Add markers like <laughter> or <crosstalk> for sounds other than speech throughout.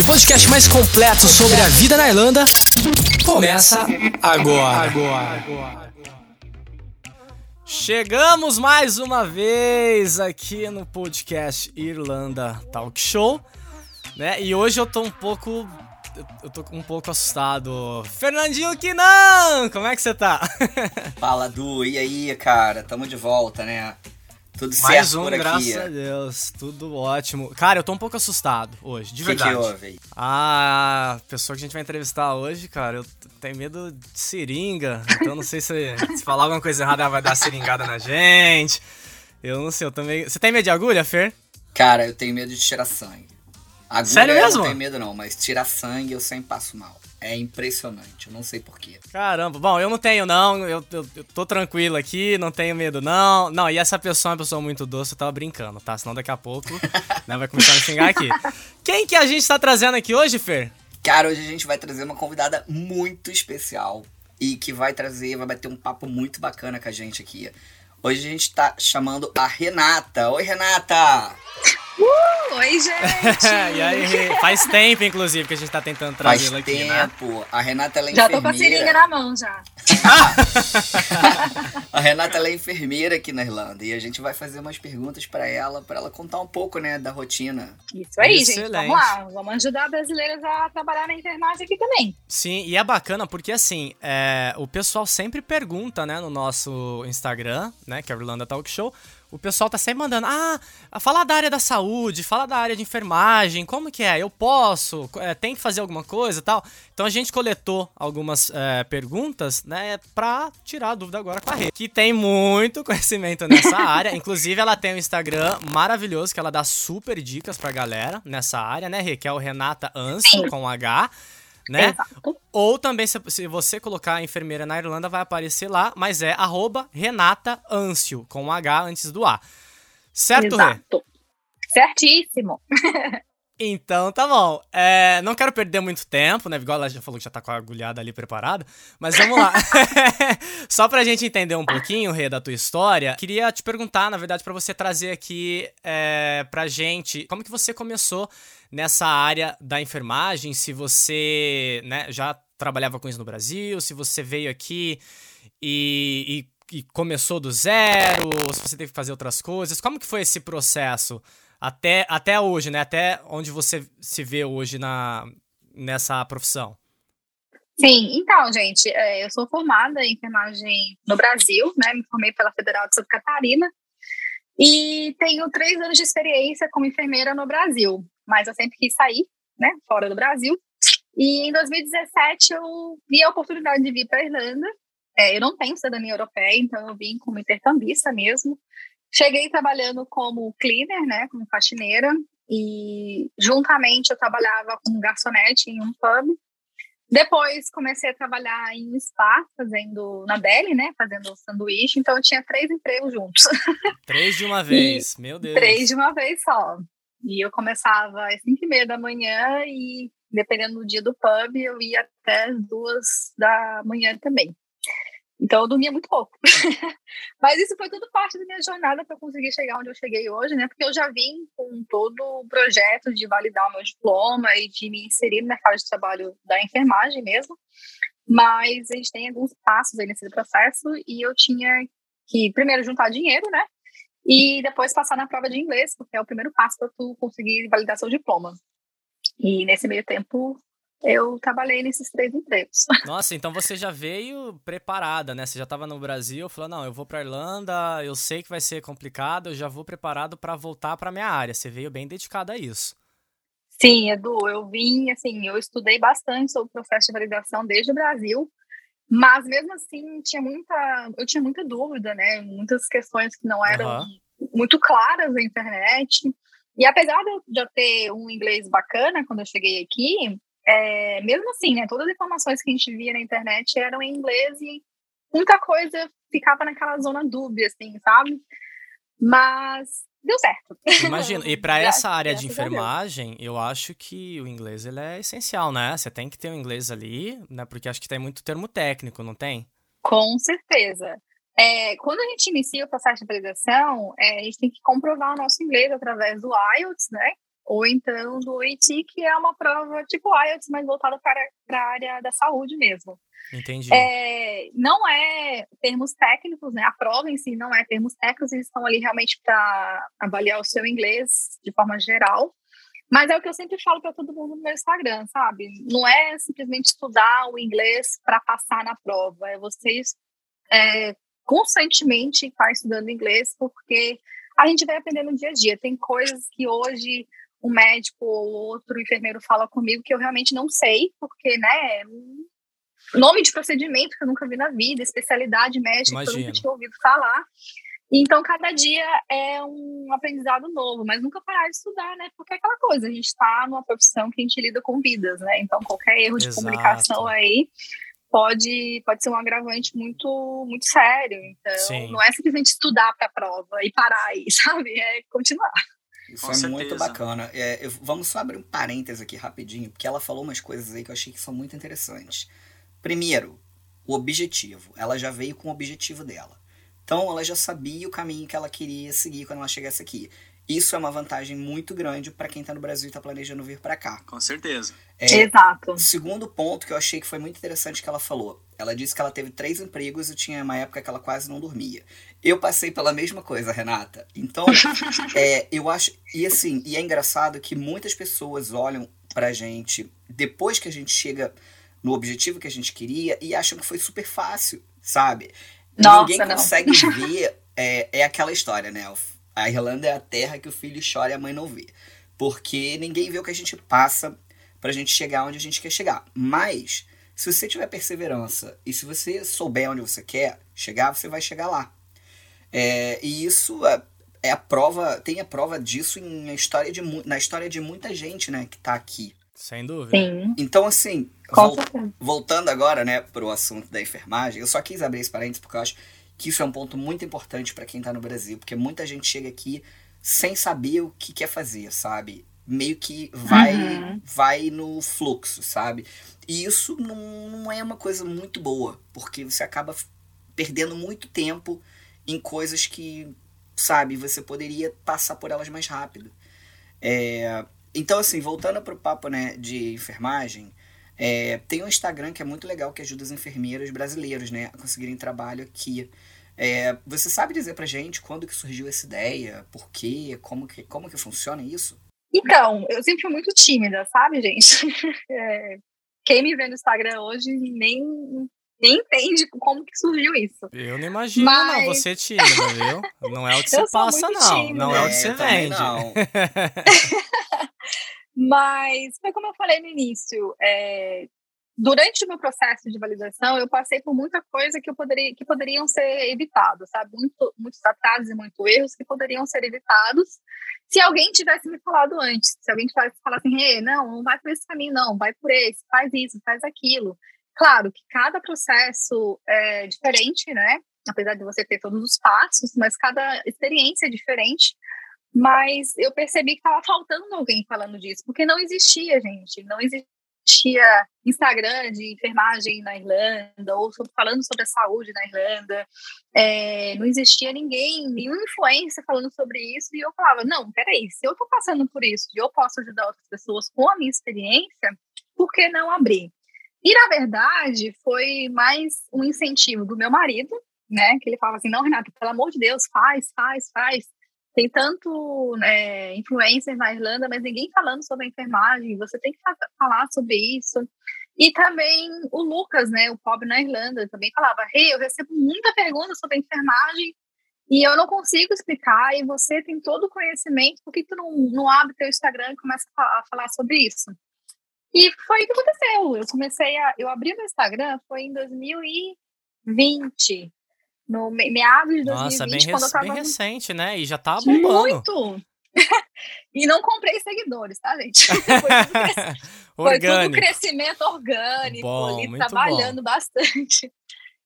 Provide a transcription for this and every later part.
O podcast mais completo sobre a vida na Irlanda começa agora. Chegamos mais uma vez aqui no podcast Irlanda Talk Show, né? E hoje eu tô um pouco eu tô um pouco assustado. Fernandinho Quinan, como é que você tá? <laughs> Fala, Du, e aí, cara? Tamo de volta, né? Tudo certo Mais um, por aqui. graças a Deus. Tudo ótimo. Cara, eu tô um pouco assustado hoje, de que verdade. que houve? Ah, a pessoa que a gente vai entrevistar hoje, cara, eu tenho medo de seringa. Então não sei se, <laughs> se falar alguma coisa errada ela vai dar seringada na gente. Eu não sei, eu também. Você tem medo de agulha, Fer? Cara, eu tenho medo de tirar sangue. Agulha Sério eu mesmo? não tenho medo não, mas tirar sangue eu sempre passo mal. É impressionante, eu não sei porquê. Caramba, bom, eu não tenho não, eu, eu, eu tô tranquilo aqui, não tenho medo não. Não, e essa pessoa é uma pessoa muito doce, eu tava brincando, tá? Senão daqui a pouco <laughs> né, vai começar a me xingar aqui. Quem que a gente tá trazendo aqui hoje, Fer? Cara, hoje a gente vai trazer uma convidada muito especial e que vai trazer, vai bater um papo muito bacana com a gente aqui. Hoje a gente tá chamando a Renata. Oi, Renata! Uh, oi, <laughs> gente! <laughs> e aí, faz tempo, inclusive, que a gente tá tentando Faz trazê-la aqui, né? tempo. A Renata ela é Já tô enfermeira. com a seringa na mão já. <laughs> A Renata ela é enfermeira aqui na Irlanda e a gente vai fazer umas perguntas pra ela, pra ela contar um pouco, né, da rotina. Isso aí, gente. Excelente. Vamos lá. Vamos ajudar brasileiras a trabalhar na enfermagem aqui também. Sim, e é bacana porque assim, é, o pessoal sempre pergunta, né, no nosso Instagram, né, que é o Irlanda Talk Show, o pessoal tá sempre mandando, ah, fala da área da saúde, fala da área de enfermagem, como que é? Eu posso? É, tem que fazer alguma coisa e tal? Então a gente coletou algumas é, perguntas, né, pra tirar a dúvida agora com a Rê, que tem muito <laughs> conhecimento nessa área, inclusive ela tem um Instagram maravilhoso que ela dá super dicas pra galera nessa área, né, Rê, que é o Renata Anso, com H, né? Exato. Ou também, se, se você colocar enfermeira na Irlanda, vai aparecer lá, mas é arroba Renata Ancio, com um H antes do A. Certo, Rê? Exato. Certíssimo. <laughs> Então tá bom. É, não quero perder muito tempo, né? Igual ela já falou que já tá com a agulhada ali preparada. Mas vamos lá. <laughs> <laughs> Só pra gente entender um pouquinho, Rê, da tua história, queria te perguntar, na verdade, pra você trazer aqui é, pra gente como que você começou nessa área da enfermagem, se você né, já trabalhava com isso no Brasil, se você veio aqui e, e- e começou do zero, ou se você teve que fazer outras coisas. Como que foi esse processo? Até, até hoje, né? Até onde você se vê hoje na, nessa profissão. Sim, então, gente, é, eu sou formada em enfermagem no Brasil, né? Me formei pela Federal de Santa Catarina. E tenho três anos de experiência como enfermeira no Brasil. Mas eu sempre quis sair, né? Fora do Brasil. E em 2017 eu vi a oportunidade de vir para a Irlanda. É, eu não tenho cidadania europeia, então eu vim como intercambista mesmo. Cheguei trabalhando como cleaner, né? Como faxineira. E juntamente eu trabalhava como garçonete em um pub. Depois comecei a trabalhar em spa, fazendo na deli, né? Fazendo sanduíche. Então eu tinha três empregos juntos. <laughs> Três de uma vez, meu Deus. Três de uma vez só. E eu começava às cinco e meia da manhã e, dependendo do dia do pub, eu ia até as duas da manhã também. Então eu dormia muito pouco. <laughs> Mas isso foi tudo parte da minha jornada para conseguir chegar onde eu cheguei hoje, né? Porque eu já vim com todo o projeto de validar o meu diploma e de me inserir no mercado de trabalho da enfermagem mesmo. Mas a gente tem alguns passos aí nesse processo e eu tinha que primeiro juntar dinheiro, né? E depois passar na prova de inglês, porque é o primeiro passo para tu conseguir validar seu diploma. E nesse meio tempo eu trabalhei nesses três empregos. <laughs> Nossa, então você já veio preparada, né? Você já estava no Brasil, falou: "Não, eu vou para Irlanda, eu sei que vai ser complicado, eu já vou preparado para voltar para minha área". Você veio bem dedicada a isso. Sim, Edu, eu vim, assim, eu estudei bastante sobre o processo de validação desde o Brasil, mas mesmo assim tinha muita, eu tinha muita dúvida, né? Muitas questões que não eram Aham. muito claras na internet. E apesar de eu, de eu ter um inglês bacana quando eu cheguei aqui, é, mesmo assim, né, todas as informações que a gente via na internet eram em inglês e muita coisa ficava naquela zona dúbia, assim, sabe? Mas deu certo. Imagino. E <laughs> para essa área de enfermagem, eu acho que o inglês ele é essencial, né? Você tem que ter o inglês ali, né? Porque acho que tem muito termo técnico, não tem? Com certeza. É, quando a gente inicia o processo de validação, é, a gente tem que comprovar o nosso inglês através do IELTS, né? Ou então do OIT, que é uma prova tipo IELTS, mas voltada para, para a área da saúde mesmo. Entendi. É, não é termos técnicos, né? A prova em si não é termos técnicos, eles estão ali realmente para avaliar o seu inglês de forma geral. Mas é o que eu sempre falo para todo mundo no meu Instagram, sabe? Não é simplesmente estudar o inglês para passar na prova, é vocês é, constantemente estar estudando inglês, porque a gente vai aprendendo no dia a dia. Tem coisas que hoje um médico ou outro enfermeiro fala comigo que eu realmente não sei, porque, né, nome de procedimento que eu nunca vi na vida, especialidade médica que eu Imagino. nunca tinha ouvido falar. Então, cada dia é um aprendizado novo, mas nunca parar de estudar, né? Porque é aquela coisa, a gente está numa profissão que a gente lida com vidas, né? Então, qualquer erro de Exato. comunicação aí pode, pode ser um agravante muito, muito sério. Então, Sim. não é simplesmente estudar para a prova e parar aí, <laughs> sabe? É continuar. Isso Com é muito certeza. bacana. É, eu- vamos só abrir um parênteses aqui rapidinho, porque ela falou umas coisas aí que eu achei que são muito interessantes. Primeiro, o objetivo. Ela já veio com o objetivo dela. Então ela já sabia o caminho que ela queria seguir quando ela chegasse aqui. Isso é uma vantagem muito grande para quem tá no Brasil e tá planejando vir para cá. Com certeza. É, Exato. Segundo ponto que eu achei que foi muito interessante que ela falou. Ela disse que ela teve três empregos e tinha uma época que ela quase não dormia. Eu passei pela mesma coisa, Renata. Então, <laughs> é, eu acho. E assim, e é engraçado que muitas pessoas olham pra gente depois que a gente chega no objetivo que a gente queria e acham que foi super fácil, sabe? Nossa, Ninguém não. consegue <laughs> ver. É, é aquela história, né? A Irlanda é a terra que o filho chora e a mãe não vê. Porque ninguém vê o que a gente passa pra gente chegar onde a gente quer chegar. Mas, se você tiver perseverança e se você souber onde você quer chegar, você vai chegar lá. É, e isso é, é a prova, tem a prova disso em a história de, na história de muita gente, né, que tá aqui. Sem dúvida. Sim, Então, assim, vol- voltando agora, né, pro assunto da enfermagem, eu só quis abrir esse parênteses porque eu acho que isso é um ponto muito importante para quem tá no Brasil, porque muita gente chega aqui sem saber o que quer fazer, sabe? Meio que vai, Uhum. vai no fluxo, sabe? E isso não, não é uma coisa muito boa, porque você acaba perdendo muito tempo em coisas que, sabe, você poderia passar por elas mais rápido. É, então, assim, voltando pro papo, né, de enfermagem, é, tem um Instagram que é muito legal que ajuda os enfermeiros brasileiros, né, a conseguirem trabalho aqui. É, você sabe dizer pra gente quando que surgiu essa ideia? Por quê? Como que, como que funciona isso? Então, eu sempre fui muito tímida, sabe, gente? <laughs> É, quem me vê no Instagram hoje nem, nem entende como que surgiu isso. Eu não imagino, Mas- não. Você é tímida, viu? Não é o que <laughs> você passa, não. tímida. Não é o que É, você também vende. não. <laughs> Mas foi como eu falei no início, é, durante o meu processo de validação, eu passei por muita coisa que, eu poderia, que poderiam ser evitados, sabe? Muito, muitos atrasos e muitos erros que poderiam ser evitados se alguém tivesse me falado antes. Se alguém tivesse falado assim, hey, não, não vai por esse caminho, não, vai por esse, faz isso, faz aquilo. Claro que cada processo é diferente, né? Apesar de você ter todos os passos, mas cada experiência é diferente. Mas eu percebi que estava faltando alguém falando disso, porque não existia, gente. Não existia Instagram de enfermagem na Irlanda, ou falando sobre a saúde na Irlanda. É, não existia ninguém, nenhuma influência falando sobre isso. E eu falava: não, peraí, se eu estou passando por isso e eu posso ajudar outras pessoas com a minha experiência, por que não abrir? E, na verdade, foi mais um incentivo do meu marido, né? Que ele falava assim: não, Renata, pelo amor de Deus, faz, faz, faz. Tem tanto é, influencer na Irlanda, mas ninguém falando sobre a enfermagem. Você tem que fa- falar sobre isso. E também o Lucas, né, o pobre na Irlanda, também falava: Hey, eu recebo muita pergunta sobre a enfermagem e eu não consigo explicar. E você tem todo o conhecimento, por que tu não, não abre teu Instagram e começa a falar sobre isso? E foi o que aconteceu. Eu comecei a. Eu abri meu Instagram foi em 2020. No me- meados de 2020, Nossa, bem, quando eu tava bem recente, né? E já tá bombando. muito! <laughs> e não comprei seguidores, tá, gente? <laughs> Foi tudo, <laughs> foi tudo crescimento orgânico, bom, ali trabalhando bom. bastante.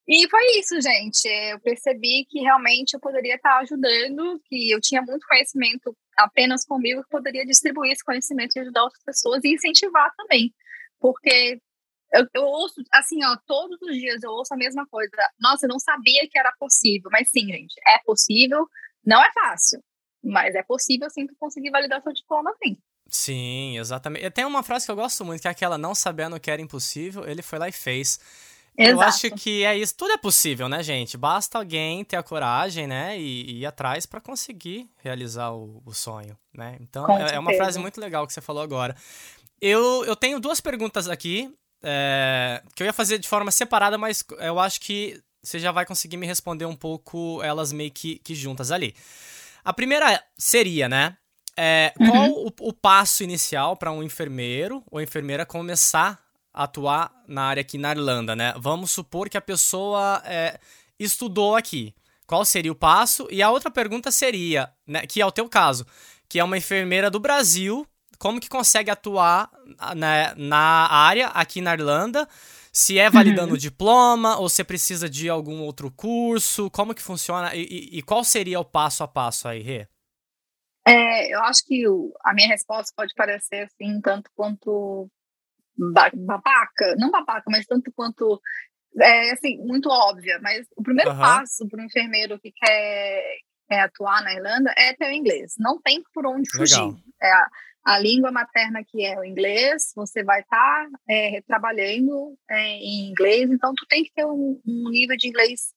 E foi isso, gente. Eu percebi que realmente eu poderia estar ajudando, que eu tinha muito conhecimento apenas comigo, que poderia distribuir esse conhecimento e ajudar outras pessoas e incentivar também. Porque eu, eu, ouço, assim, ó, todos os dias eu ouço a mesma coisa. Nossa, eu não sabia que era possível. Mas sim, gente, é possível. Não é fácil, mas é possível sim conseguir validar seu diploma, sim. Sim, exatamente. Tem uma frase que eu gosto muito, que é aquela não sabendo que era impossível, ele foi lá e fez. Exato. Eu acho que é isso. Tudo é possível, né, gente? Basta alguém ter a coragem, né, e, e ir atrás para conseguir realizar o, o, sonho, né? Então, é, é, uma frase muito legal que você falou agora. Eu, eu tenho duas perguntas aqui, é, que eu ia fazer de forma separada, mas eu acho que você já vai conseguir me responder um pouco elas meio que, que juntas ali. A primeira seria, né? É, uhum. Qual o, o, passo inicial para um enfermeiro ou enfermeira começar a atuar na área aqui na Irlanda, né? Vamos supor que a pessoa é, estudou aqui. Qual seria o passo? E a outra pergunta seria, né, que é o teu caso, que é uma enfermeira do Brasil como que consegue atuar né, na área aqui na Irlanda, se é validando uhum. o diploma ou se precisa de algum outro curso, como que funciona e, e qual seria o passo a passo aí, Rê? É, eu acho que o, a minha resposta pode parecer assim, tanto quanto babaca, não babaca, mas tanto quanto é, assim, muito óbvia, mas o primeiro uhum. passo para um enfermeiro que quer, quer, atuar na Irlanda é ter o inglês. Não tem por onde fugir. É, a língua materna que é o inglês, você vai estar tá, é, trabalhando é, em inglês, então tu tem que ter um, um nível de inglês,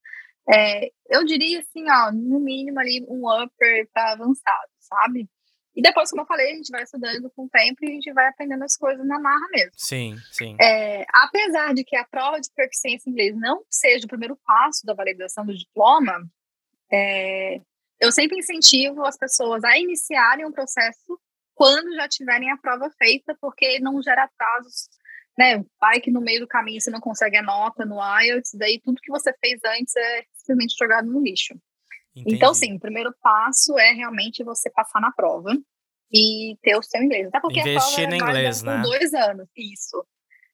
é, eu diria assim, ó, no mínimo ali um upper para avançado, sabe? E depois, como eu falei, a gente vai estudando com o tempo e a gente vai aprendendo as coisas na marra mesmo. Sim, sim. É, apesar de que a prova de proficiência em inglês não seja o primeiro passo da validação do diploma, é, eu sempre incentivo as pessoas a iniciarem um processo quando já tiverem a prova feita, porque não gera atrasos, né? Vai que no meio do caminho você não consegue a nota no IELTS, daí tudo que você fez antes é simplesmente jogado no lixo. Entendi. Então, sim, o primeiro passo é realmente você passar na prova e ter o seu inglês. Até porque Investir a prova no inglês, né? dois anos, isso.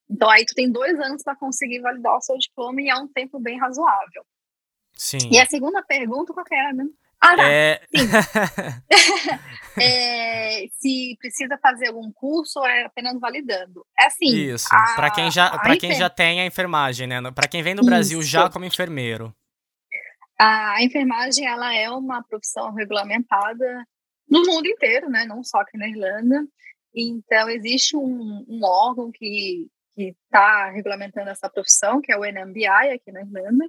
Então, aí tu tem dois anos para conseguir validar o seu diploma e é um tempo bem razoável. Sim. E a segunda pergunta, qual que era, né? Ah, tá. É... <laughs> é, se precisa fazer algum curso ou é apenas validando. É assim. Isso. Para quem já para quem já tem a enfermagem, né? Para quem vem do Brasil Isso. já como enfermeiro. A enfermagem ela é uma profissão regulamentada no mundo inteiro, né? Não só aqui na Irlanda. Então existe um, um órgão que que está regulamentando essa profissão, que é o NMBI aqui na Irlanda.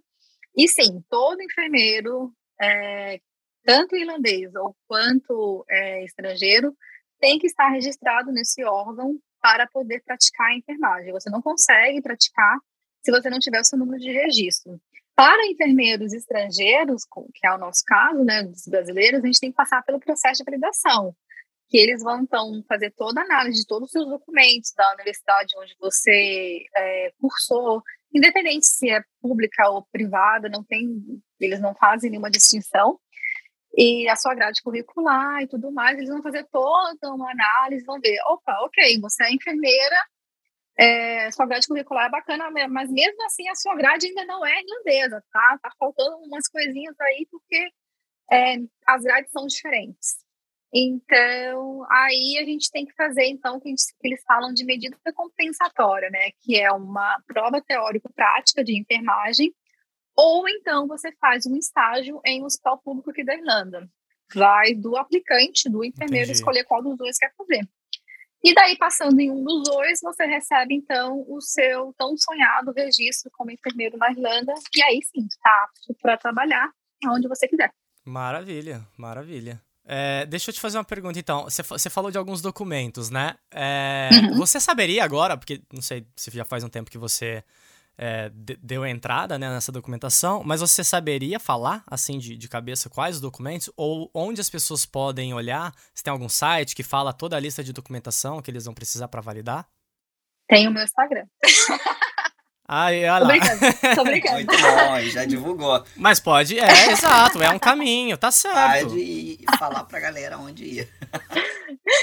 E sim, todo enfermeiro é, tanto irlandês ou quanto é, estrangeiro, tem que estar registrado nesse órgão para poder praticar a enfermagem. Você não consegue praticar se você não tiver o seu número de registro. Para enfermeiros estrangeiros, que é o nosso caso, né, dos brasileiros, a gente tem que passar pelo processo de validação, que eles vão então fazer toda a análise de todos os seus documentos da universidade onde você é, cursou, independente se é pública ou privada, não tem, eles não fazem nenhuma distinção e a sua grade curricular e tudo mais, eles vão fazer toda uma análise, vão ver, opa, ok, você é enfermeira, é, sua grade curricular é bacana, mas mesmo assim a sua grade ainda não é irlandesa, tá? Tá faltando umas coisinhas aí, porque é, as grades são diferentes. Então, aí a gente tem que fazer, então, o que, eles falam de medida compensatória, né? Que é uma prova teórico-prática de enfermagem, ou então você faz um estágio em um hospital público aqui da Irlanda. Vai do aplicante, do enfermeiro, Entendi. escolher qual dos dois quer fazer. E daí, passando em um dos dois, você recebe, então, o seu tão sonhado registro como enfermeiro na Irlanda. E aí sim, está apto para trabalhar onde você quiser. Maravilha, maravilha. É, deixa eu te fazer uma pergunta, então. Você falou de alguns documentos, né? É, uhum. Você saberia agora, porque não sei se já faz um tempo que você é, deu entrada né, nessa documentação, mas você saberia falar, assim, de, de cabeça, quais os documentos? Ou onde as pessoas podem olhar? Se tem algum site que fala toda a lista de documentação que eles vão precisar para validar? Tem o meu Instagram. <laughs> Aí, olha Tô lá. brincando, tô <laughs> brincando. Muito bom, já divulgou. Mas pode, é, <laughs> exato, é um caminho, tá certo. Pode falar pra galera onde ir.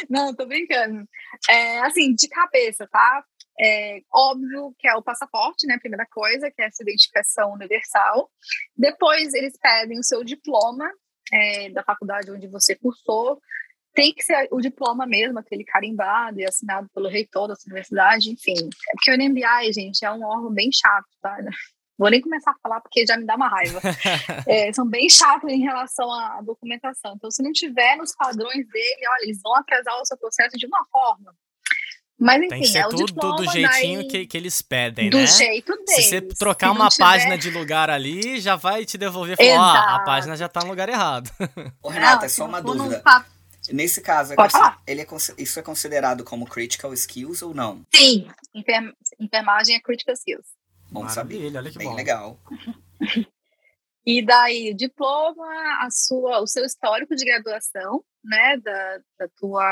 Não, tô brincando. É, assim, de cabeça, tá? É óbvio que é o passaporte, né? Primeira coisa, que é essa identificação universal. Depois eles pedem o seu diploma é, da faculdade onde você cursou. Tem que ser o diploma mesmo, aquele carimbado e assinado pelo reitor da sua universidade, enfim. É porque o NMBI, gente, é um órgão bem chato, tá? <laughs> Vou nem começar a falar porque já me dá uma raiva. <laughs> É, são bem chatos em relação à documentação. Então, se não tiver nos padrões dele, olha, eles vão atrasar o seu processo de uma forma. Mas, enfim, Tem que ser é o tudo diploma do jeitinho daí, que, que eles pedem, do né? jeito deles. Se você trocar Se uma tiver- página de lugar ali, já vai te devolver e falar, ó, a página já tá no lugar errado. Ô, Renata, Não, é só uma dúvida. Nesse caso, é ele é isso é considerado como critical skills ou não? Sim, enfer- enfermagem é critical skills. Bom saber. Maravilha, olha que Bem bom. legal. <laughs> E daí, diploma, a sua, o seu histórico de graduação, né, da, da tua,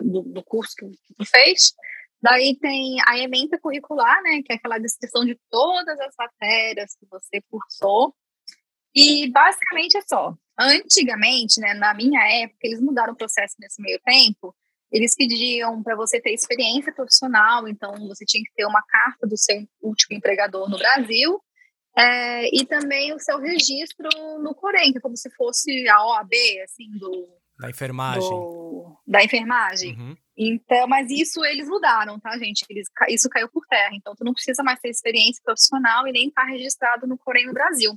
do, do curso que, tu fez. Daí tem a ementa curricular, né, que é aquela descrição de todas as matérias que você cursou. E basicamente é só. Antigamente, né, na minha época, eles mudaram o processo nesse meio tempo. Eles pediam para você ter experiência profissional, então você tinha que ter uma carta do seu último empregador no Brasil é, e também o seu registro no Corém, que é como se fosse a OAB, assim, do, Da enfermagem. do- da enfermagem. Uhum. Então, mas isso eles mudaram, tá, gente? Eles, isso caiu por terra. Então, tu não precisa mais ter experiência profissional e nem estar registrado no Corém no Brasil.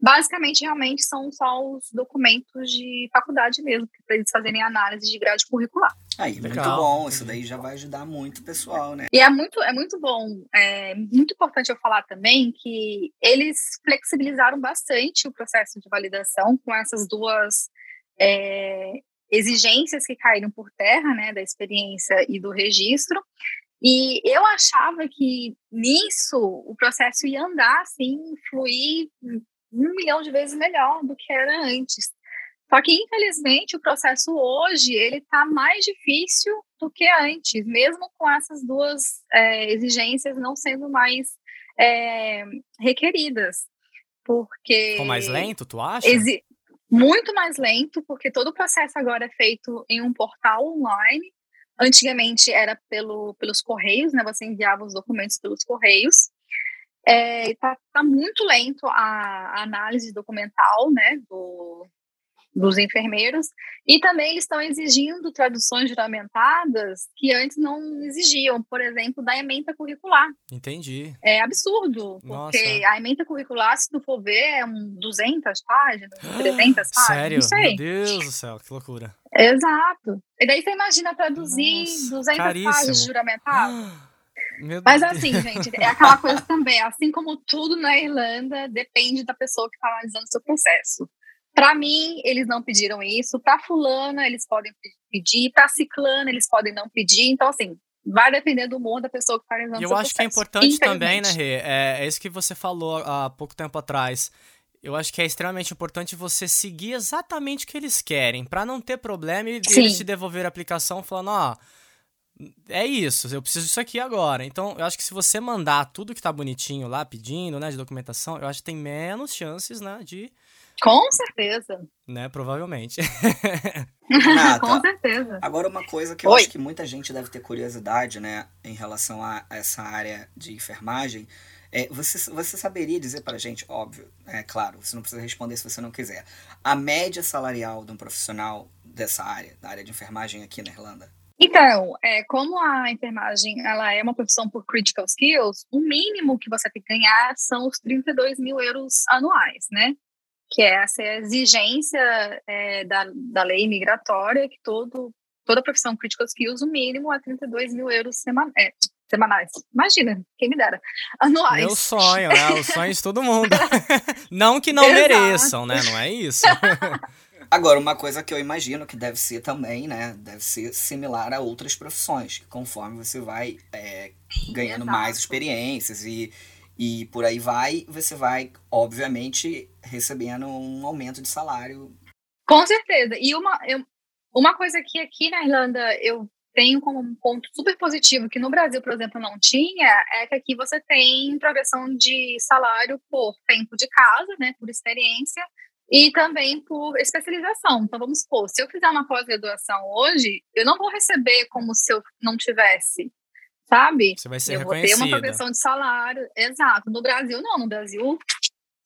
Basicamente, realmente, são só os documentos de faculdade mesmo, para eles fazerem análise de grade curricular. Aí, muito Legal. bom. Isso daí já vai ajudar muito o pessoal, né? E é muito, é muito bom, é muito importante eu falar também que eles flexibilizaram bastante o processo de validação com essas duas é, exigências que caíram por terra, né, da experiência e do registro. E eu achava que nisso o processo ia andar assim, fluir um milhão de vezes melhor do que era antes. Só que, infelizmente, o processo hoje ele está mais difícil do que antes, mesmo com essas duas é, exigências não sendo mais é, requeridas. Porque. Ficou mais lento, tu acha? Exi muito mais lento, porque todo o processo agora é feito em um portal online. Antigamente era pelo, pelos correios, né? Você enviava os documentos pelos correios. É, tá, tá muito lento a, a análise documental, né? Do, dos enfermeiros. E também eles estão exigindo traduções juramentadas que antes não exigiam, por exemplo, da ementa curricular. Entendi. É absurdo, porque Nossa. a ementa curricular, se tu for ver, é um 200 páginas, 300 páginas, Sério? não sei. Meu Deus do céu, que loucura. Exato. E daí você imagina traduzir Nossa, 200 caríssimo. páginas. <gasps> Meu Mas assim, gente, é aquela coisa também, assim como tudo na Irlanda, depende da pessoa que está analisando o seu processo. Para mim, eles não pediram isso. Para fulana, eles podem pe- pedir. Para ciclana, eles podem não pedir. Então, assim, vai depender do humor da pessoa que está analisando E eu acho que é processo. importante também, né. Rê? É, é isso que você falou há pouco tempo atrás. Eu acho que é extremamente importante você seguir exatamente o que eles querem, pra não ter problema e Sim. eles te devolver a aplicação falando, ó, é isso, eu preciso disso aqui agora. Então, eu acho que se você mandar tudo que tá bonitinho lá, pedindo, né, de documentação, eu acho que tem menos chances, né, de, Com certeza. né, provavelmente. Renata, <laughs> Com certeza. Agora, uma coisa que eu Oi. acho que muita gente deve ter curiosidade, né, em relação a essa área de enfermagem, é, você, você saberia dizer pra gente, óbvio, é claro, você não precisa responder se você não quiser, a média salarial de um profissional dessa área, da área de enfermagem aqui na Irlanda? Então, é, como a enfermagem ela é uma profissão por critical skills, o mínimo que você tem que ganhar são os 32 mil euros anuais, né? Que é essa exigência é, da, da lei migratória, que todo, toda profissão critical skills, o mínimo é 32 mil euros seman é, semanais. Imagina, quem me dera. Anuais. Meu sonho, né, o sonho de todo mundo. <laughs> não que não Exato. mereçam, né, não é isso. <laughs> Agora, uma coisa que eu imagino que deve ser também, né? Deve ser similar a outras profissões, que conforme você vai é, ganhando exato. mais experiências e, e por aí vai, você vai, obviamente, recebendo um aumento de salário. Com certeza. E uma, eu- uma coisa que aqui na Irlanda eu tem como um ponto super positivo que no Brasil, por exemplo, não tinha, é que aqui você tem progressão de salário por tempo de casa, né, por experiência, e também por especialização. Então, vamos supor, se eu fizer uma pós-graduação hoje, eu não vou receber como se eu não tivesse, sabe? Você vai ser eu vou ter uma progressão de salário. Exato. No Brasil, não. No Brasil,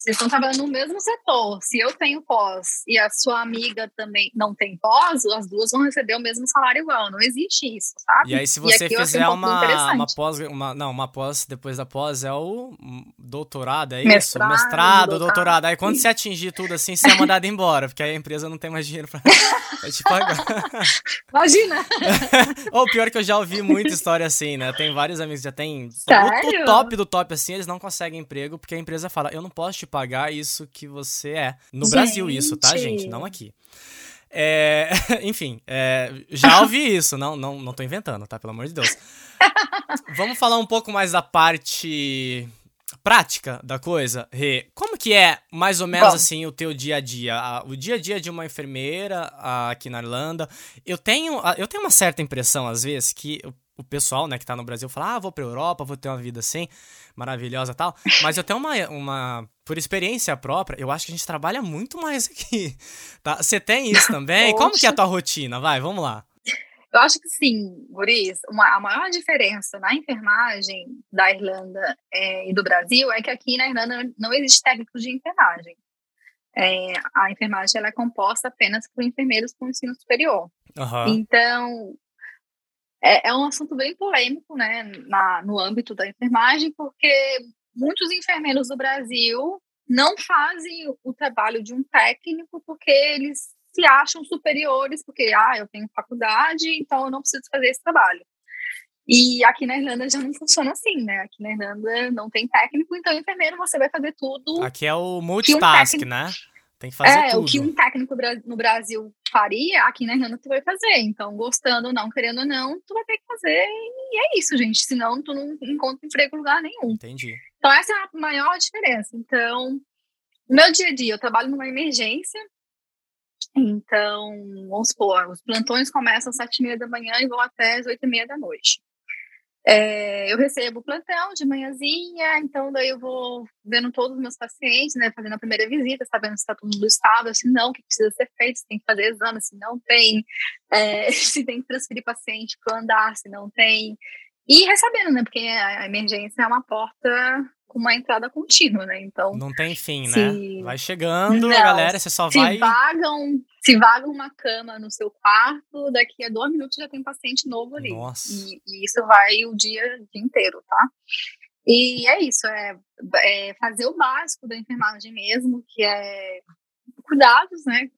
vocês estão trabalhando no mesmo setor. Se eu tenho pós e a sua amiga também não tem pós, as duas vão receber o mesmo salário igual. Não existe isso, sabe? E aí, se você fizer um uma, uma pós, uma, não, uma pós depois da pós é o doutorado, é Mestrado, isso? Mestrado, doutorado. doutorado. Aí quando você atingir tudo assim, você é mandado <laughs> embora, porque aí a empresa não tem mais dinheiro pra, <laughs> pra te pagar. <laughs> Imagina! Ou pior que eu já ouvi muita história assim, né? Tem vários amigos que já tem o top do top assim, eles não conseguem emprego porque a empresa fala, eu não posso te pagar isso que você é. No Gente. Brasil isso, tá, gente? Não aqui. É, <laughs> enfim, é, já ouvi isso, não, não, não tô inventando, tá? Pelo amor de Deus. <laughs> Vamos falar um pouco mais da parte prática da coisa, Rê. Como que é, mais ou menos Bom. assim, o teu dia a dia? O dia a dia de uma enfermeira aqui na Irlanda. Eu tenho, eu tenho uma certa impressão, às vezes, que o- pessoal, né, que tá no Brasil fala, ah, vou pra Europa, vou ter uma vida assim, maravilhosa e tal. Mas eu tenho uma, uma, por experiência própria, eu acho que a gente trabalha muito mais <laughs> aqui, tá? Você tem isso também? Como que é a tua rotina? Vai, vamos lá. Eu acho que sim, Guris. Uma, a maior diferença na enfermagem da Irlanda eh, e do Brasil é que aqui na Irlanda não existe técnico de enfermagem. Eh, a enfermagem ela é composta apenas por enfermeiros com ensino superior. Aham. Então, é, é um assunto bem polêmico, né, na, no âmbito da enfermagem, porque muitos enfermeiros do Brasil não fazem o trabalho de um técnico porque eles se acham superiores, porque, ah, eu tenho faculdade, então eu não preciso fazer esse trabalho. E aqui na Irlanda já não funciona assim, né? Aqui na Irlanda não tem técnico, então enfermeiro você vai fazer tudo Aqui é o multitask, técnico- né? Tem que fazer é, tudo. o que um técnico no Brasil faria, aqui na Irlanda tu vai fazer. Então, gostando ou não, querendo ou não, tu vai ter que fazer. E é isso, gente. Senão, tu não encontra emprego em lugar nenhum. Entendi. Então, essa é a maior diferença. Então, meu dia a dia, eu trabalho numa emergência. Então, vamos supor, os plantões começam às sete e meia da manhã e vão até às oito e meia da noite. É, eu recebo o plantão de manhãzinha, então daí eu vou vendo todos os meus pacientes, né, fazendo a primeira visita, sabendo se está todo mundo estável, se não, o que precisa ser feito, se tem que fazer exame, se não tem, é, <laughs> se tem que transferir paciente para andar, se não tem, e recebendo, né, porque a emergência é uma porta com uma entrada contínua, né, então Não tem fim, Se- né? Vai chegando, Não, galera, você só se vai. vagam, se vaga uma cama no seu quarto, daqui a dois minutos já tem paciente novo ali. Nossa. E, e isso vai o dia, o dia inteiro, tá? E é isso, é, é fazer o básico da enfermagem mesmo, que é cuidados, né?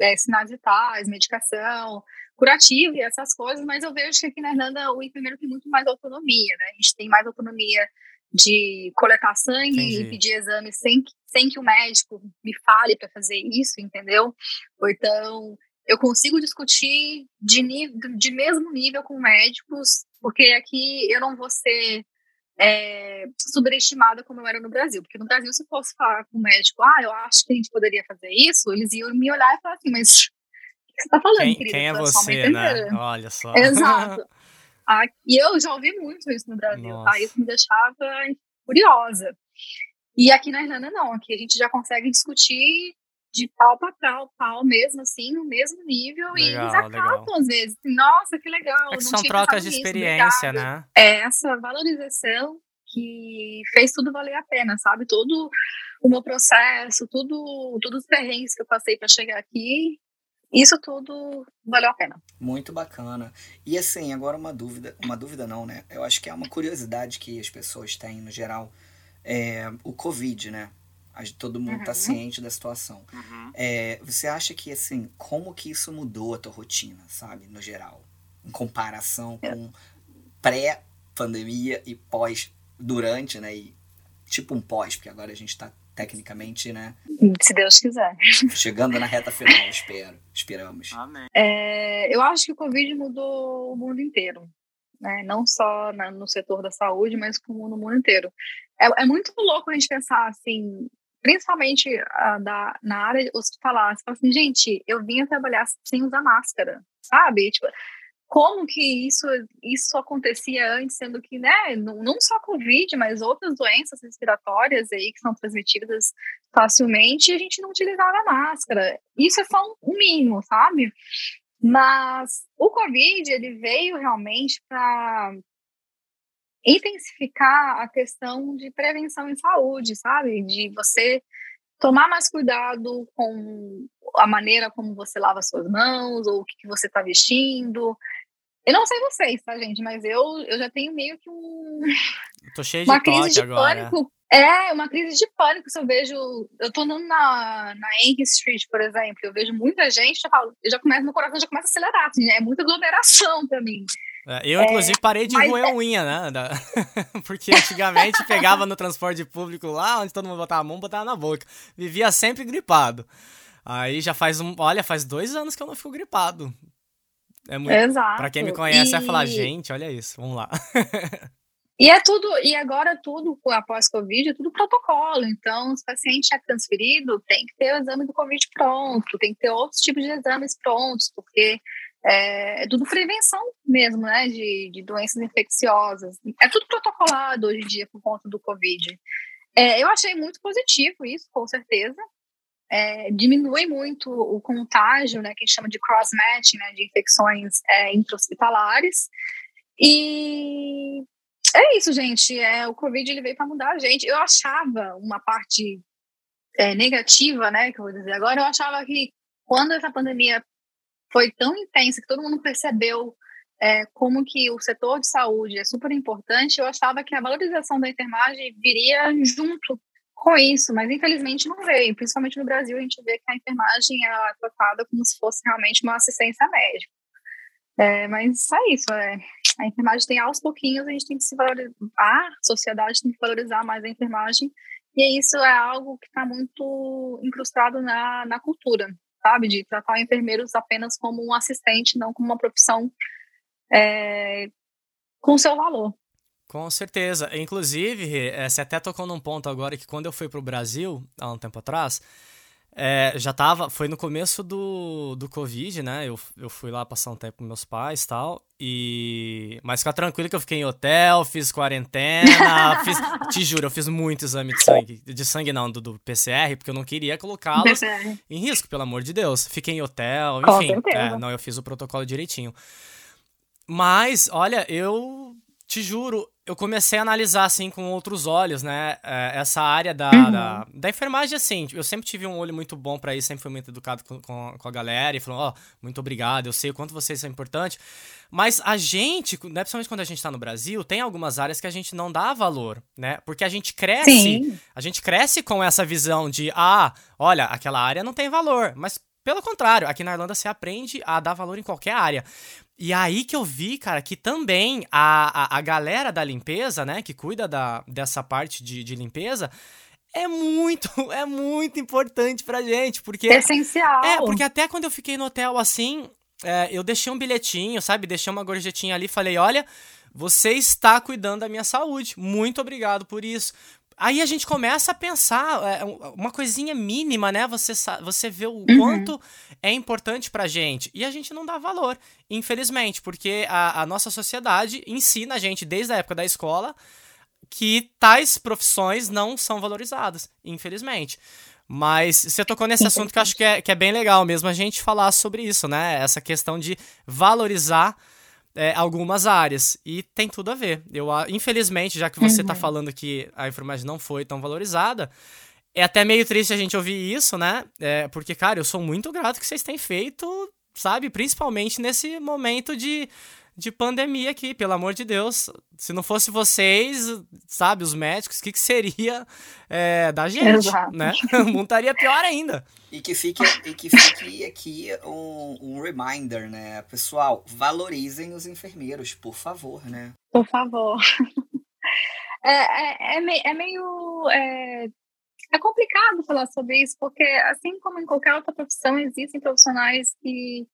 É, sinais vitais, medicação, curativo e essas coisas, mas eu vejo que aqui na Irlanda o enfermeiro tem muito mais autonomia, né? A gente tem mais autonomia de coletar sangue Entendi. e pedir exames sem, que- sem que o médico me fale para fazer isso, entendeu? Ou então eu consigo discutir de, nível, de mesmo nível com médicos, porque aqui eu não vou ser é, subestimada como eu era no Brasil. Porque no Brasil, se eu fosse falar com o médico, ah, eu acho que a gente poderia fazer isso, eles iam me olhar e falar assim, mas o que você tá falando, Quem, querida? quem é você, né? enfermeira." Olha só. Exato. <laughs> E eu já ouvi muito isso no Brasil, Nossa. tá? Isso me deixava curiosa. E aqui na Irlanda, não. Aqui a gente já consegue discutir de pau para pau, pau mesmo, assim, no mesmo nível. e Legal, eles acatam, legal. às vezes. Nossa, que legal. É que são trocas de experiência, obrigada. né? É essa valorização que fez tudo valer a pena, sabe? Todo o meu processo, tudo, todos os perrengues que eu passei para chegar aqui, isso tudo valeu a pena. Muito bacana. E assim, agora uma dúvida, uma dúvida não, né? Eu acho que é uma curiosidade que as pessoas têm no geral, é o Covid, né? A gente- Todo mundo tá Uhum. ciente da situação. É, você acha que assim, como que isso mudou a tua rotina, sabe, no geral, em comparação com pré-pandemia e pós, durante, né? E tipo um pós, porque agora a gente tá tecnicamente, né, Se Deus quiser. chegando na reta final, espero, esperamos. É, eu acho que o Covid mudou o mundo inteiro, né? não só na- no setor da saúde, mas como no mundo inteiro. É, é muito louco a gente pensar assim, principalmente ah, da, na área hospitalar. Você fala assim, gente, eu vinha trabalhar sem usar máscara, sabe? Tipo, como que isso, isso acontecia antes, sendo que, né, não, não só Covid, mas outras doenças respiratórias aí que são transmitidas facilmente, a gente não utilizava máscara. Isso é só um mínimo, sabe? Mas o Covid, ele veio realmente para intensificar a questão de prevenção em saúde, sabe? De você tomar mais cuidado com a maneira como você lava suas mãos ou o que, que você está vestindo. Eu não sei vocês, tá, gente? Mas eu, eu já tenho meio que um. Tô cheio <laughs> de uma crise de agora. pânico. É, uma crise de pânico se eu vejo. Eu tô andando na, na Yankee Street, por exemplo, eu vejo muita gente, eu, falo, eu já começo, meu coração já começa a acelerar, assim? É muita aglomeração pra mim. É, eu, inclusive, parei de roer é... unha, né? <laughs> Porque antigamente pegava no transporte público lá, onde todo mundo botava a mão, botava na boca. Vivia sempre gripado. Aí já faz um. Olha, faz dois anos que eu não fico gripado. É muito. Exato. Pra quem me conhece, e... vai falar, gente, olha isso, vamos lá. <laughs> E é tudo, e agora tudo após Covid, é tudo protocolo. Então, se o paciente é transferido, tem que ter o exame do Covid pronto, tem que ter outros tipos de exames prontos, porque é, é tudo prevenção mesmo, né, de, de doenças infecciosas. É tudo protocolado hoje em dia por conta do Covid. É, eu achei muito positivo isso, com certeza. É, diminui muito o contágio, né, que a gente chama de cross-matching, né, de infecções é, intra-hospitalares. E é isso, gente. É, o Covid ele veio para mudar a gente. Eu achava uma parte é, negativa, né, que eu vou dizer agora, eu achava que quando essa pandemia foi tão intensa que todo mundo percebeu é, como que o setor de saúde é super importante, eu achava que a valorização da enfermagem viria junto com isso, mas infelizmente não veio. Principalmente no Brasil, a gente vê que a enfermagem é tratada como se fosse realmente uma assistência médica. É, mas é isso, é, a enfermagem tem aos pouquinhos, a gente tem que se valorizar, a sociedade tem que valorizar mais a enfermagem, e isso é algo que está muito incrustado na, na cultura, sabe? De tratar enfermeiros apenas como um assistente, não como uma profissão é, com seu valor. Com certeza. Inclusive, é, você até tocou num ponto agora que quando eu fui para o Brasil, há um tempo atrás, é, já tava, foi no começo do, do Covid, né? Eu, eu fui lá passar um tempo com meus pais e tal. E. Mas fica tranquilo que eu fiquei em hotel, fiz quarentena, <laughs> fiz. Te juro, eu fiz muito exame de sangue. De sangue não, do, do PCR, porque eu não queria colocá-los em risco, pelo amor de Deus. Fiquei em hotel, enfim. É, não, eu fiz o protocolo direitinho. Mas, olha, eu te juro, eu comecei a analisar, assim, com outros olhos, né? É, essa área da, uhum. da, da, enfermagem, assim. Eu sempre tive um olho muito bom para isso, sempre fui muito educado com, com, com a galera e falou: Ó, oh, muito obrigado, eu sei o quanto vocês são importantes. Mas a gente, né, principalmente quando a gente tá no Brasil, tem algumas áreas que a gente não dá valor, né? Porque a gente cresce, Sim. a gente cresce com essa visão de, ah, olha, aquela área não tem valor. Mas pelo contrário, aqui na Irlanda você aprende a dar valor em qualquer área. E aí que eu vi, cara, que também a, a, a galera da limpeza, né, que cuida da, dessa parte de, de limpeza, é muito, <laughs> é muito importante pra gente, porque... É essencial. É, porque até quando eu fiquei no hotel assim, é, eu deixei um bilhetinho, sabe, deixei uma gorjetinha ali, falei, olha, você está cuidando da minha saúde, muito obrigado por isso. Aí a gente começa a pensar, é, uma coisinha mínima, né? Você, você vê o uhum. quanto é importante pra gente. E a gente não dá valor, infelizmente, porque a, a nossa sociedade ensina a gente, desde a época da escola, que tais profissões não são valorizadas, infelizmente. Mas você tocou nesse assunto que eu acho que é, que é bem legal mesmo a gente falar sobre isso, né? Essa questão de valorizar é, algumas áreas. E tem tudo a ver. Eu, infelizmente, já que você está uhum. falando que a enfermagem não foi tão valorizada, é até meio triste a gente ouvir isso, né? É, porque, cara, eu sou muito grato que vocês têm feito, sabe? Principalmente nesse momento de de pandemia aqui, pelo amor de Deus. Se não fosse vocês, sabe, os médicos, o que, que seria é, da gente, Exato. né? <laughs> O mundo estaria pior ainda. E que fique, e que fique aqui um, um reminder, né? Pessoal, valorizem os enfermeiros, por favor, né? Por favor. <laughs> É, é, é, meio, é meio é, é complicado falar sobre isso, porque assim como em qualquer outra profissão, existem profissionais que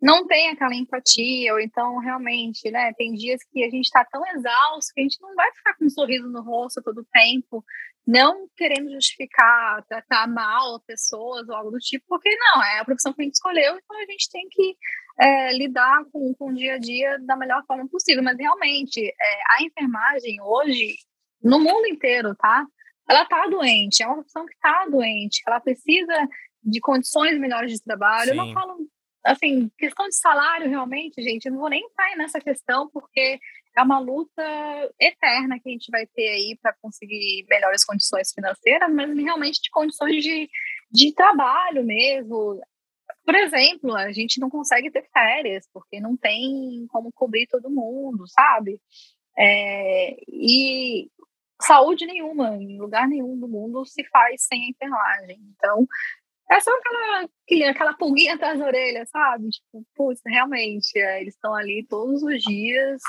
não tem aquela empatia, ou então realmente, né, tem dias que a gente está tão exausto que a gente não vai ficar com um sorriso no rosto todo o tempo, não querendo justificar, tratar mal pessoas ou algo do tipo, porque não, é a profissão que a gente escolheu, então a gente tem que é, lidar com, com o dia a dia da melhor forma possível. Mas realmente, é, a enfermagem hoje, no mundo inteiro, tá? Ela tá doente, é uma profissão que tá doente, ela precisa de condições melhores de trabalho. Sim. Eu não falo assim, questão de salário, realmente, gente, eu não vou nem entrar nessa questão, porque é uma luta eterna que a gente vai ter aí para conseguir melhores condições financeiras, mas realmente de condições de, de trabalho mesmo. Por exemplo, a gente não consegue ter férias, porque não tem como cobrir todo mundo, sabe? É, e saúde nenhuma, em lugar nenhum do mundo se faz sem a enfermagem. Então, é só aquela, aquela pulguinha atrás da orelha, sabe? Tipo, putz, realmente, é, eles estão ali todos os dias.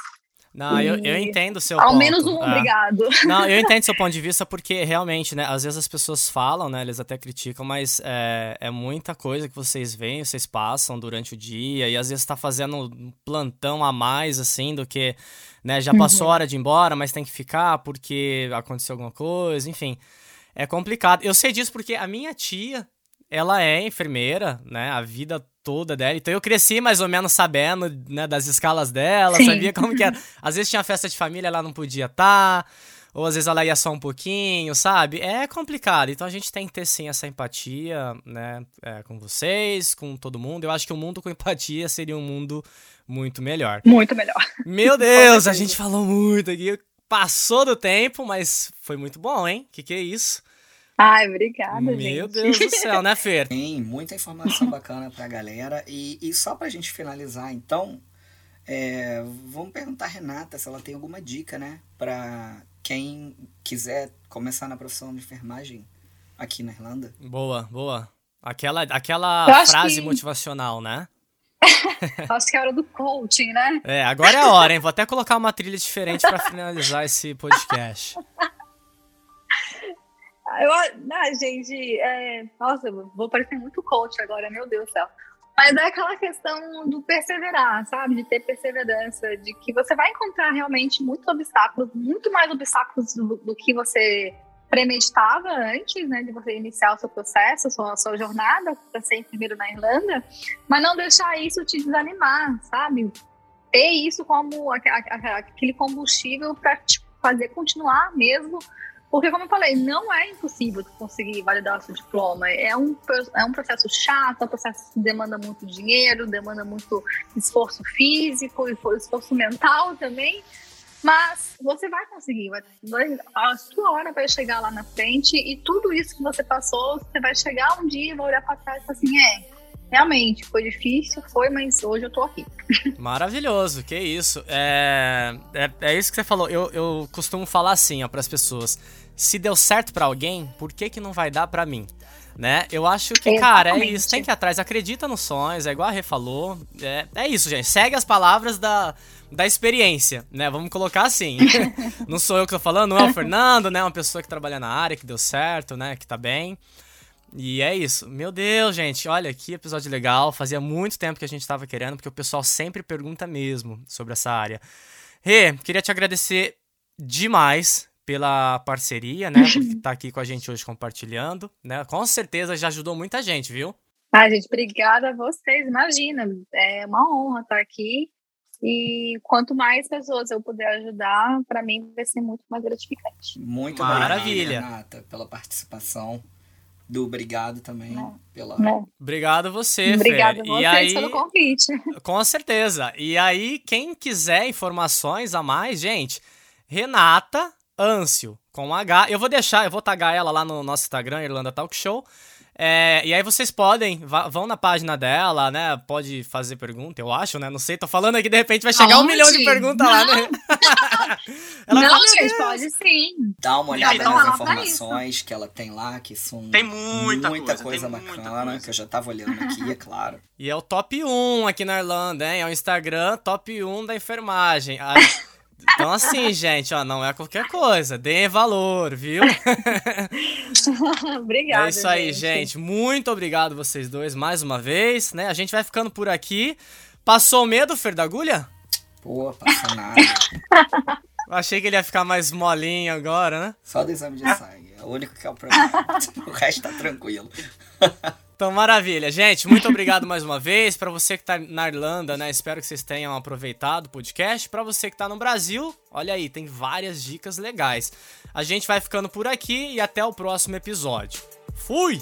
Não, eu, eu entendo o seu Ao ponto. menos um, é. obrigado. Não, eu <laughs> entendo seu ponto de vista porque realmente, né, às vezes as pessoas falam, né, eles até criticam, mas é, é muita coisa que vocês veem, vocês passam durante o dia e às vezes está fazendo um plantão a mais, assim, do que, né, já passou a hora de ir embora, mas tem que ficar porque aconteceu alguma coisa, enfim. É complicado. Eu sei disso porque a minha tia, ela é enfermeira, né? A vida toda dela. Então eu cresci mais ou menos sabendo, né, das escalas dela, Sim. sabia como que era. Às vezes tinha festa de família, ela não podia estar, tá, ou às vezes ela ia só um pouquinho, sabe? É complicado. Então a gente tem que ter sim essa empatia, né, é, com vocês, com todo mundo. Eu acho que o um mundo com empatia seria um mundo muito melhor. Muito melhor. Meu Deus, a gente falou muito aqui. Passou do tempo, mas foi muito bom, hein? Que que é isso? Ai, obrigada, Meu gente. Meu Deus do céu, né, Fer? <laughs> Tem muita informação bacana pra galera. E, e só pra gente finalizar, então, é, vamos perguntar a Renata se ela tem alguma dica, né? Pra quem quiser começar na profissão de enfermagem aqui na Irlanda. Boa, boa. Aquela, aquela frase que... motivacional, né? <laughs> Acho que é a hora do coaching, né? É, agora é a hora, hein? Vou até colocar uma trilha diferente para finalizar esse podcast. <laughs> Eu, ah, gente, é, nossa, vou parecer muito coach agora, meu Deus do céu. Mas é aquela questão do perseverar, sabe? De ter perseverança, de que você vai encontrar realmente muitos obstáculos, muito mais obstáculos do, do que você premeditava antes, né, de você iniciar o seu processo, sua, sua jornada para ser enfermeiro na Irlanda, mas não deixar isso te desanimar, sabe? Ter isso como aquele combustível para te fazer continuar mesmo porque, como eu falei, não é impossível conseguir validar o seu diploma. É um, é um processo chato, é um processo que demanda muito dinheiro, demanda muito esforço físico e esforço mental também. Mas você vai conseguir, vai, a sua hora vai chegar lá na frente e tudo isso que você passou, você vai chegar um dia e vai olhar para trás e falar assim: é, realmente, foi difícil, foi, mas hoje eu tô aqui. <laughs> Maravilhoso, que isso. É, é, é isso que você falou. Eu, eu costumo falar assim, ó, pras pessoas. Se deu certo para alguém, por que que não vai dar para mim? Né? Eu acho que, Exatamente. cara, é isso. Tem que ir atrás. Acredita nos sonhos, é igual a Rê falou. É, é isso, gente. Segue as palavras da, da experiência, né? Vamos colocar assim. <laughs> não sou eu que tô falando, não é o Fernando, né? Uma pessoa que trabalha na área, que deu certo, né? Que tá bem. E é isso. Meu Deus, gente, olha que episódio legal. Fazia muito tempo que a gente estava querendo, porque o pessoal sempre pergunta mesmo sobre essa área. Rê, queria te agradecer demais pela parceria, né? Por estar <laughs> tá aqui com a gente hoje compartilhando, né? Com certeza já ajudou muita gente, viu? Ah, gente, obrigada a vocês. Imagina, é uma honra estar aqui. E quanto mais pessoas eu puder ajudar, para mim vai ser muito mais gratificante. Muito maravilha, Renata, pela participação do obrigado também não, pela. Não. Obrigado você, Obrigado Fer. vocês e aí, pelo convite. <laughs> Com certeza. E aí, quem quiser informações a mais, gente, Renata Ancio, com H. Eu vou deixar, eu vou tagar ela lá no nosso Instagram, Irlanda Talk Show. É, e aí vocês podem, vão na página dela, né? Pode fazer pergunta, eu acho, né? Não sei, tô falando aqui, de repente vai chegar Aonde? um milhão de perguntas lá, né? <laughs> ela não, gente, pode sim. Dá uma olhada nas informações que ela tem lá, que são tem muita, muita coisa, coisa tem bacana, muita coisa. que eu já tava olhando aqui, é claro. <laughs> E é o top 1 aqui na Irlanda, hein? É o Instagram top 1 da enfermagem. Aí, Então, assim, gente, ó, não é qualquer coisa. Deem valor, viu? <laughs> Obrigada. É isso aí, gente. Muito obrigado vocês dois mais uma vez, né? A gente vai ficando por aqui. Passou medo, Fer da Agulha? Pô, passa nada. Eu achei que ele ia ficar mais molinho agora, né? Só do exame de sangue. É o único que é o problema. <laughs> o resto tá tranquilo. <laughs> Então, maravilha. Gente, muito <laughs> obrigado mais uma vez. Para você que tá na Irlanda, né? Espero que vocês tenham aproveitado o podcast. Para você que tá no Brasil, olha aí, tem várias dicas legais. A gente vai ficando por aqui e até o próximo episódio. Fui!